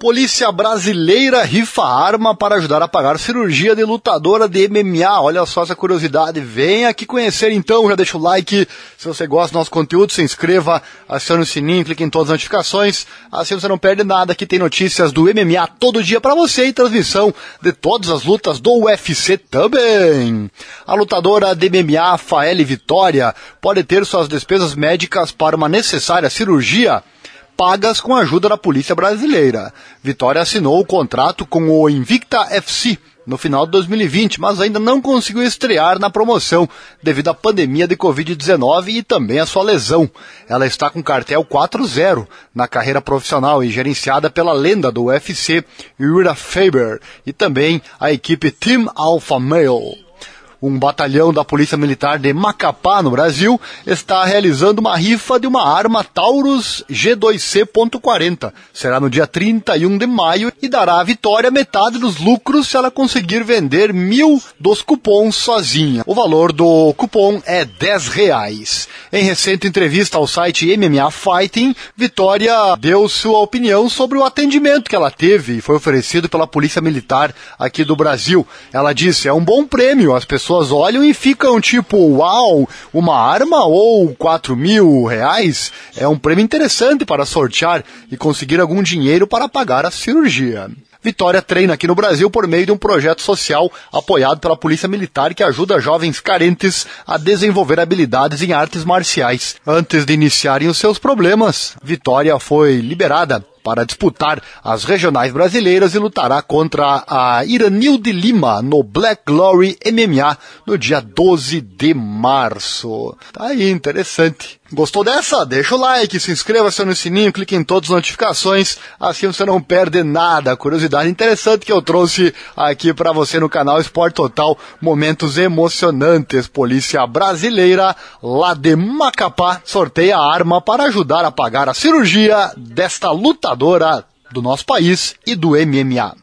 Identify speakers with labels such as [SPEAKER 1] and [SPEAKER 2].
[SPEAKER 1] Polícia brasileira rifa arma para ajudar a pagar cirurgia de lutadora de MMA. Olha só essa curiosidade. Vem aqui conhecer então, já deixa o like. Se você gosta do nosso conteúdo, se inscreva, acione o sininho, clique em todas as notificações. Assim você não perde nada. Aqui tem notícias do MMA todo dia para você e transmissão de todas as lutas do UFC também. A lutadora de MMA, Faele Vitória, pode ter suas despesas médicas para uma necessária cirurgia pagas com a ajuda da polícia brasileira. Vitória assinou o contrato com o Invicta FC no final de 2020, mas ainda não conseguiu estrear na promoção devido à pandemia de Covid-19 e também à sua lesão. Ela está com cartel 4-0 na carreira profissional e gerenciada pela lenda do UFC, Ura Faber, e também a equipe Team Alpha Male um batalhão da Polícia Militar de Macapá, no Brasil, está realizando uma rifa de uma arma Taurus G2C.40. Será no dia 31 de maio e dará à vitória metade dos lucros se ela conseguir vender mil dos cupons sozinha. O valor do cupom é 10 reais. Em recente entrevista ao site MMA Fighting, Vitória deu sua opinião sobre o atendimento que ela teve e foi oferecido pela Polícia Militar aqui do Brasil. Ela disse, é um bom prêmio, as pessoas olham e ficam tipo, uau, uma arma ou 4 mil reais é um prêmio interessante para sortear e conseguir algum dinheiro para pagar a cirurgia. Vitória treina aqui no Brasil por meio de um projeto social apoiado pela Polícia Militar que ajuda jovens carentes a desenvolver habilidades em artes marciais. Antes de iniciarem os seus problemas, Vitória foi liberada para disputar as regionais brasileiras e lutará contra a Iranilde Lima no Black Glory MMA no dia 12 de março. Tá aí, interessante. Gostou dessa? Deixa o like, se inscreva se no sininho, clique em todas as notificações, assim você não perde nada. Curiosidade interessante que eu trouxe aqui para você no canal Esporte Total, momentos emocionantes. Polícia brasileira lá de Macapá sorteia a arma para ajudar a pagar a cirurgia desta lutadora do nosso país e do MMA.